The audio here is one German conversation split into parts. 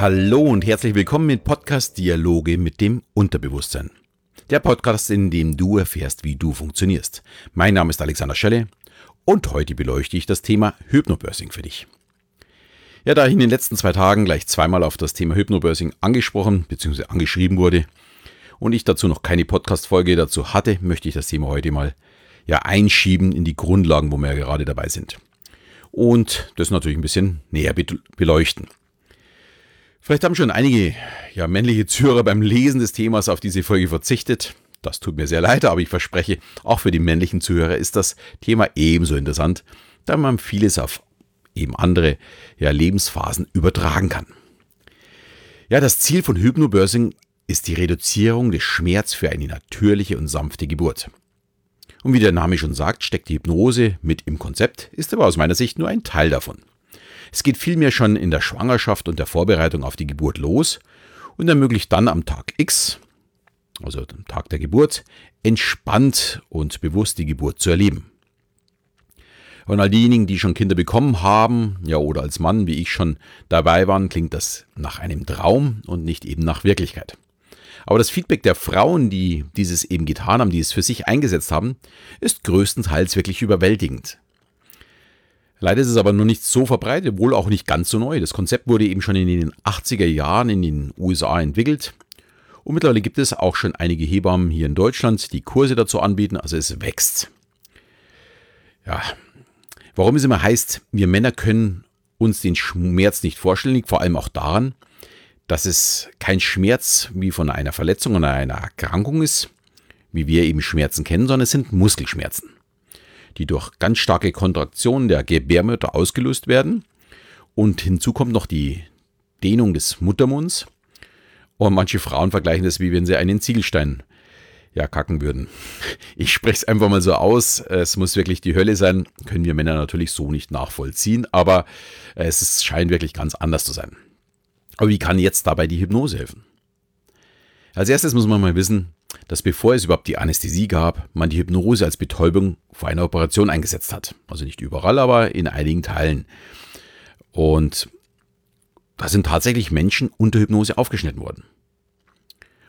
Hallo und herzlich willkommen mit Podcast Dialoge mit dem Unterbewusstsein. Der Podcast, in dem du erfährst, wie du funktionierst. Mein Name ist Alexander Schelle und heute beleuchte ich das Thema Hypnobirthing für dich. Ja, da ich in den letzten zwei Tagen gleich zweimal auf das Thema Hypnobirthing angesprochen bzw. angeschrieben wurde und ich dazu noch keine Podcast-Folge dazu hatte, möchte ich das Thema heute mal ja einschieben in die Grundlagen, wo wir ja gerade dabei sind. Und das natürlich ein bisschen näher beleuchten. Vielleicht haben schon einige ja, männliche Zuhörer beim Lesen des Themas auf diese Folge verzichtet. Das tut mir sehr leid, aber ich verspreche, auch für die männlichen Zuhörer ist das Thema ebenso interessant, da man vieles auf eben andere ja, Lebensphasen übertragen kann. Ja, das Ziel von Hypnobirthing ist die Reduzierung des Schmerz für eine natürliche und sanfte Geburt. Und wie der Name schon sagt, steckt die Hypnose mit im Konzept, ist aber aus meiner Sicht nur ein Teil davon. Es geht vielmehr schon in der Schwangerschaft und der Vorbereitung auf die Geburt los und ermöglicht dann am Tag X, also am Tag der Geburt, entspannt und bewusst die Geburt zu erleben. Und all diejenigen, die schon Kinder bekommen haben, ja oder als Mann, wie ich schon dabei waren, klingt das nach einem Traum und nicht eben nach Wirklichkeit. Aber das Feedback der Frauen, die dieses eben getan haben, die es für sich eingesetzt haben, ist größtenteils wirklich überwältigend. Leider ist es aber noch nicht so verbreitet, wohl auch nicht ganz so neu. Das Konzept wurde eben schon in den 80er Jahren in den USA entwickelt. Und mittlerweile gibt es auch schon einige Hebammen hier in Deutschland, die Kurse dazu anbieten. Also es wächst. Ja, warum es immer heißt, wir Männer können uns den Schmerz nicht vorstellen, liegt vor allem auch daran, dass es kein Schmerz wie von einer Verletzung oder einer Erkrankung ist, wie wir eben Schmerzen kennen, sondern es sind Muskelschmerzen die durch ganz starke Kontraktionen der Gebärmutter ausgelöst werden. Und hinzu kommt noch die Dehnung des Muttermunds. Und manche Frauen vergleichen das, wie wenn sie einen Ziegelstein ja, kacken würden. Ich spreche es einfach mal so aus. Es muss wirklich die Hölle sein. Können wir Männer natürlich so nicht nachvollziehen, aber es scheint wirklich ganz anders zu sein. Aber wie kann jetzt dabei die Hypnose helfen? Als erstes muss man mal wissen, dass bevor es überhaupt die Anästhesie gab, man die Hypnose als Betäubung vor einer Operation eingesetzt hat. Also nicht überall, aber in einigen Teilen. Und da sind tatsächlich Menschen unter Hypnose aufgeschnitten worden.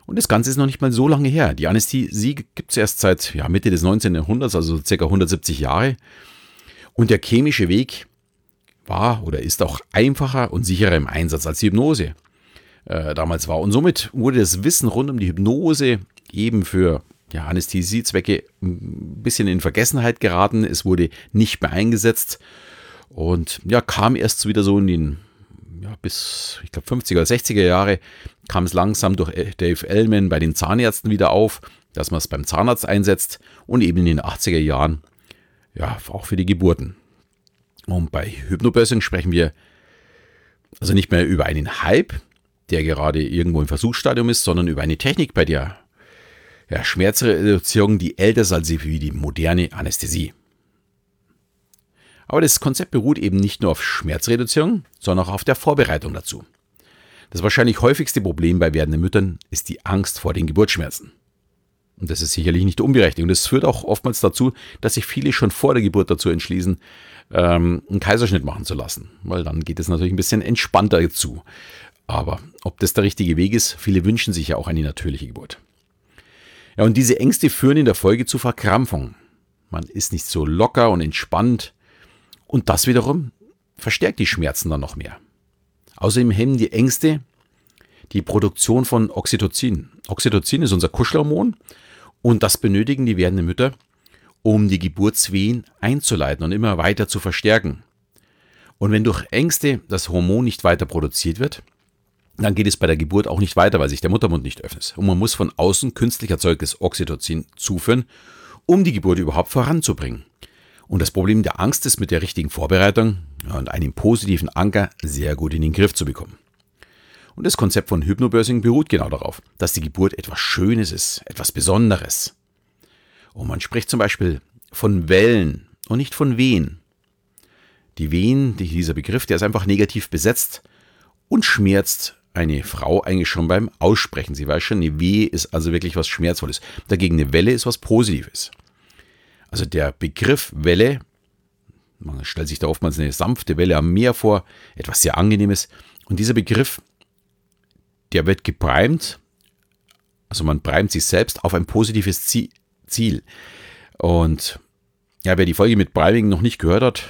Und das Ganze ist noch nicht mal so lange her. Die Anästhesie gibt es erst seit ja, Mitte des 19. Jahrhunderts, also ca. 170 Jahre. Und der chemische Weg war oder ist auch einfacher und sicherer im Einsatz als die Hypnose äh, damals war. Und somit wurde das Wissen rund um die Hypnose eben für ja, Anästhesiezwecke ein bisschen in Vergessenheit geraten. Es wurde nicht mehr eingesetzt und ja, kam erst wieder so in den, ja, bis, ich glaube, 50er oder 60er Jahre, kam es langsam durch Dave Ellman bei den Zahnärzten wieder auf, dass man es beim Zahnarzt einsetzt und eben in den 80er Jahren, ja, auch für die Geburten. Und bei Hypnobirthing sprechen wir also nicht mehr über einen Hype, der gerade irgendwo im Versuchsstadium ist, sondern über eine Technik, bei der ja, Schmerzreduzierung, die älter ist als wie die moderne Anästhesie. Aber das Konzept beruht eben nicht nur auf Schmerzreduzierung, sondern auch auf der Vorbereitung dazu. Das wahrscheinlich häufigste Problem bei werdenden Müttern ist die Angst vor den Geburtsschmerzen. Und das ist sicherlich nicht unberechtigt. Und das führt auch oftmals dazu, dass sich viele schon vor der Geburt dazu entschließen, ähm, einen Kaiserschnitt machen zu lassen. Weil dann geht es natürlich ein bisschen entspannter zu. Aber ob das der richtige Weg ist, viele wünschen sich ja auch eine natürliche Geburt. Ja, und diese Ängste führen in der Folge zu Verkrampfung. Man ist nicht so locker und entspannt. Und das wiederum verstärkt die Schmerzen dann noch mehr. Außerdem hemmen die Ängste die Produktion von Oxytocin. Oxytocin ist unser Kuschelhormon und das benötigen die werdenden Mütter, um die Geburtswehen einzuleiten und immer weiter zu verstärken. Und wenn durch Ängste das Hormon nicht weiter produziert wird, dann geht es bei der Geburt auch nicht weiter, weil sich der Muttermund nicht öffnet. Und man muss von außen künstlich erzeugtes Oxytocin zuführen, um die Geburt überhaupt voranzubringen. Und das Problem der Angst ist mit der richtigen Vorbereitung und einem positiven Anker sehr gut in den Griff zu bekommen. Und das Konzept von Hypnobirthing beruht genau darauf, dass die Geburt etwas Schönes ist, etwas Besonderes. Und man spricht zum Beispiel von Wellen und nicht von Wehen. Die Wehen, dieser Begriff, der ist einfach negativ besetzt und schmerzt eine Frau eigentlich schon beim Aussprechen. Sie weiß schon, eine Wehe ist also wirklich was Schmerzvolles. Dagegen eine Welle ist was Positives. Also der Begriff Welle, man stellt sich da oftmals eine sanfte Welle am Meer vor, etwas sehr Angenehmes. Und dieser Begriff der wird geprimed, also man primet sich selbst auf ein positives Ziel. Und ja, wer die Folge mit Priming noch nicht gehört hat,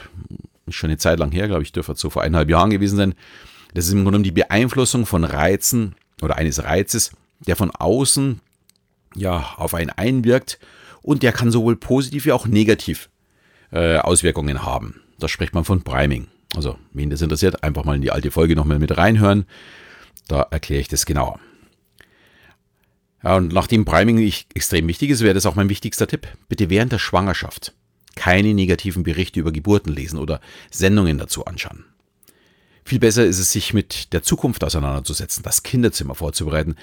ist schon eine Zeit lang her, glaube ich, dürfte so vor eineinhalb Jahren gewesen sein. Das ist im Grunde die Beeinflussung von Reizen oder eines Reizes, der von außen ja auf einen einwirkt und der kann sowohl positiv wie auch negativ äh, Auswirkungen haben. Da spricht man von Priming. Also, wen das interessiert, einfach mal in die alte Folge nochmal mit reinhören. Da erkläre ich das genauer. Ja, und nachdem Priming extrem wichtig ist, wäre das auch mein wichtigster Tipp. Bitte während der Schwangerschaft keine negativen Berichte über Geburten lesen oder Sendungen dazu anschauen. Viel besser ist es, sich mit der Zukunft auseinanderzusetzen, das Kinderzimmer vorzubereiten,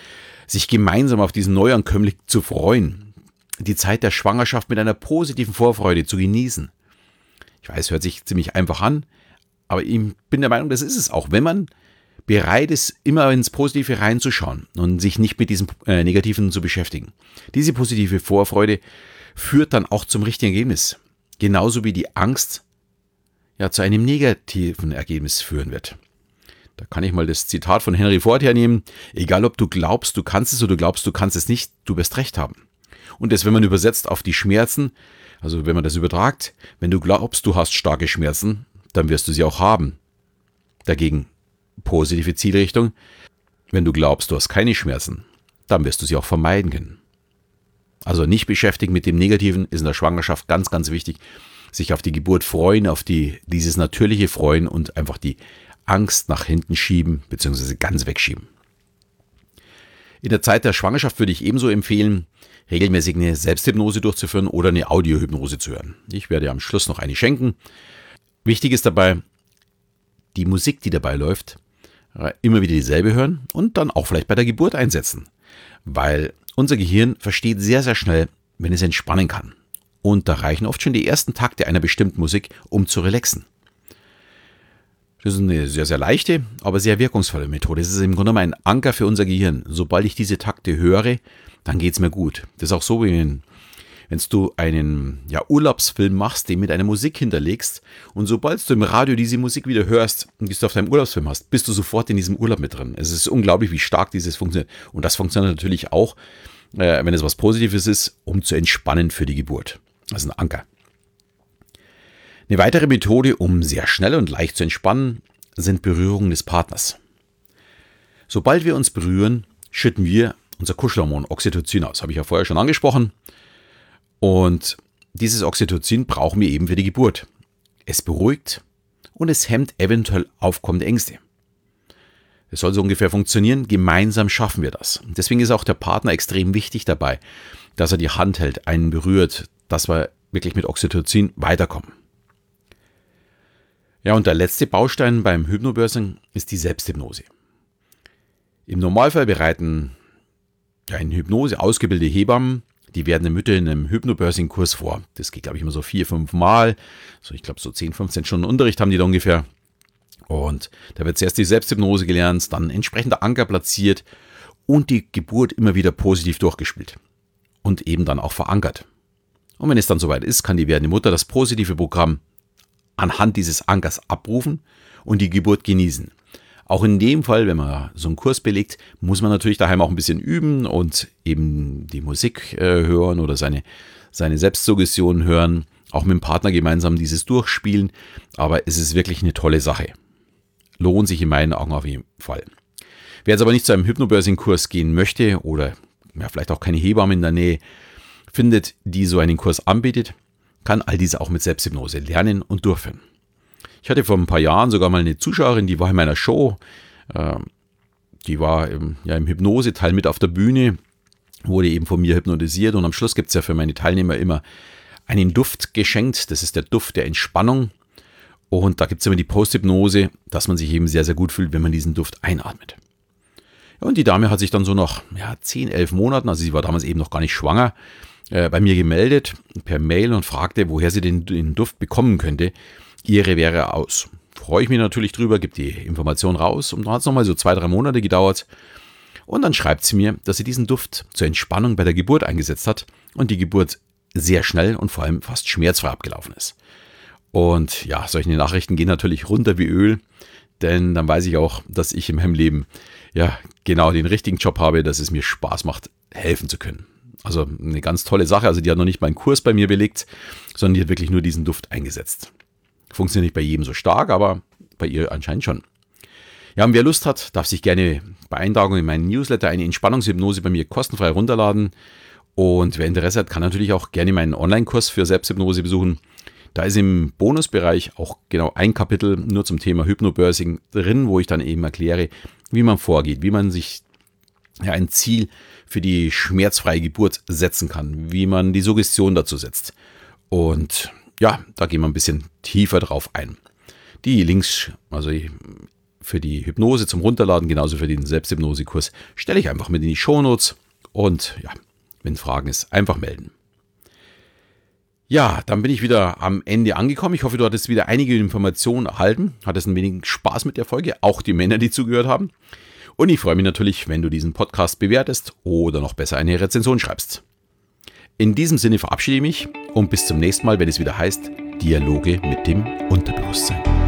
sich gemeinsam auf diesen Neuankömmling zu freuen, die Zeit der Schwangerschaft mit einer positiven Vorfreude zu genießen. Ich weiß, hört sich ziemlich einfach an, aber ich bin der Meinung, das ist es auch, wenn man bereit ist, immer ins Positive reinzuschauen und sich nicht mit diesem äh, Negativen zu beschäftigen. Diese positive Vorfreude führt dann auch zum richtigen Ergebnis. Genauso wie die Angst ja zu einem negativen Ergebnis führen wird. Da kann ich mal das Zitat von Henry Ford hernehmen. Egal ob du glaubst, du kannst es oder du glaubst, du kannst es nicht, du wirst recht haben. Und das, wenn man übersetzt auf die Schmerzen, also wenn man das übertragt, wenn du glaubst, du hast starke Schmerzen, dann wirst du sie auch haben. Dagegen positive Zielrichtung, wenn du glaubst, du hast keine Schmerzen, dann wirst du sie auch vermeiden können. Also nicht beschäftigen mit dem Negativen ist in der Schwangerschaft ganz, ganz wichtig. Sich auf die Geburt freuen, auf die, dieses natürliche Freuen und einfach die Angst nach hinten schieben, beziehungsweise ganz wegschieben. In der Zeit der Schwangerschaft würde ich ebenso empfehlen, regelmäßig eine Selbsthypnose durchzuführen oder eine Audiohypnose zu hören. Ich werde am Schluss noch eine schenken. Wichtig ist dabei, die Musik, die dabei läuft, äh, immer wieder dieselbe hören und dann auch vielleicht bei der Geburt einsetzen. Weil unser Gehirn versteht sehr, sehr schnell, wenn es entspannen kann. Und da reichen oft schon die ersten Takte einer bestimmten Musik, um zu relaxen. Das ist eine sehr, sehr leichte, aber sehr wirkungsvolle Methode. Es ist im Grunde genommen ein Anker für unser Gehirn. Sobald ich diese Takte höre, dann geht es mir gut. Das ist auch so, wenn wenn du einen ja, Urlaubsfilm machst, den mit einer Musik hinterlegst und sobald du im Radio diese Musik wieder hörst und du auf deinem Urlaubsfilm hast, bist du sofort in diesem Urlaub mit drin. Es ist unglaublich, wie stark dieses funktioniert. Und das funktioniert natürlich auch, äh, wenn es was Positives ist, um zu entspannen für die Geburt. Das ist ein Anker. Eine weitere Methode, um sehr schnell und leicht zu entspannen, sind Berührungen des Partners. Sobald wir uns berühren, schütten wir unser Kuschelhormon Oxytocin aus. Habe ich ja vorher schon angesprochen. Und dieses Oxytocin brauchen wir eben für die Geburt. Es beruhigt und es hemmt eventuell aufkommende Ängste. Es soll so ungefähr funktionieren, gemeinsam schaffen wir das. Deswegen ist auch der Partner extrem wichtig dabei, dass er die Hand hält, einen berührt, dass wir wirklich mit Oxytocin weiterkommen. Ja, und der letzte Baustein beim Hypnobirthing ist die Selbsthypnose. Im Normalfall bereiten in Hypnose ausgebildete Hebammen die werden Mütter in einem Hypnobirthing-Kurs vor. Das geht, glaube ich, immer so vier, fünf Mal. So, ich glaube, so 10, 15 Stunden Unterricht haben die da ungefähr. Und da wird zuerst die Selbsthypnose gelernt, dann entsprechender Anker platziert und die Geburt immer wieder positiv durchgespielt. Und eben dann auch verankert. Und wenn es dann soweit ist, kann die werdende Mutter das positive Programm anhand dieses Ankers abrufen und die Geburt genießen. Auch in dem Fall, wenn man so einen Kurs belegt, muss man natürlich daheim auch ein bisschen üben und eben die Musik äh, hören oder seine, seine Selbstsuggestion hören, auch mit dem Partner gemeinsam dieses durchspielen. Aber es ist wirklich eine tolle Sache. Lohnt sich in meinen Augen auf jeden Fall. Wer jetzt aber nicht zu einem Hypnobirthing-Kurs gehen möchte oder ja, vielleicht auch keine Hebamme in der Nähe findet, die so einen Kurs anbietet, kann all diese auch mit Selbsthypnose lernen und durchführen. Ich hatte vor ein paar Jahren sogar mal eine Zuschauerin, die war in meiner Show. Ähm, die war im, ja, im Hypnose-Teil mit auf der Bühne, wurde eben von mir hypnotisiert und am Schluss gibt es ja für meine Teilnehmer immer einen Duft geschenkt. Das ist der Duft der Entspannung. Und da gibt es immer die Post-Hypnose, dass man sich eben sehr, sehr gut fühlt, wenn man diesen Duft einatmet. Und die Dame hat sich dann so nach ja, 10, 11 Monaten, also sie war damals eben noch gar nicht schwanger, äh, bei mir gemeldet per Mail und fragte, woher sie den, den Duft bekommen könnte. Ihre wäre aus. Freue ich mich natürlich drüber, gebe die Information raus und dann hat es nochmal so zwei, drei Monate gedauert. Und dann schreibt sie mir, dass sie diesen Duft zur Entspannung bei der Geburt eingesetzt hat und die Geburt sehr schnell und vor allem fast schmerzfrei abgelaufen ist. Und ja, solche Nachrichten gehen natürlich runter wie Öl. denn dann weiß ich auch, dass ich in meinem Leben ja genau den richtigen Job habe, dass es mir Spaß macht, helfen zu können. Also eine ganz tolle Sache. Also die hat noch nicht mal einen Kurs bei mir belegt, sondern die hat wirklich nur diesen Duft eingesetzt. Funktioniert nicht bei jedem so stark, aber bei ihr anscheinend schon. Ja, und wer Lust hat, darf sich gerne bei Eintragung in meinen Newsletter eine Entspannungshypnose bei mir kostenfrei runterladen. Und wer Interesse hat, kann natürlich auch gerne meinen Online-Kurs für Selbsthypnose besuchen. Da ist im Bonusbereich auch genau ein Kapitel nur zum Thema Hypnobirthing drin, wo ich dann eben erkläre, wie man vorgeht, wie man sich ja, ein Ziel für die schmerzfreie Geburt setzen kann, wie man die Suggestion dazu setzt. Und ja, da gehen wir ein bisschen tiefer drauf ein. Die Links, also für die Hypnose zum Runterladen, genauso für den Selbsthypnosekurs, stelle ich einfach mit in die Shownotes. Und ja, wenn Fragen ist, einfach melden. Ja, dann bin ich wieder am Ende angekommen. Ich hoffe, du hattest wieder einige Informationen erhalten. Hattest ein wenig Spaß mit der Folge, auch die Männer, die zugehört haben. Und ich freue mich natürlich, wenn du diesen Podcast bewertest oder noch besser eine Rezension schreibst. In diesem Sinne verabschiede ich mich und bis zum nächsten Mal, wenn es wieder heißt Dialoge mit dem Unterbewusstsein.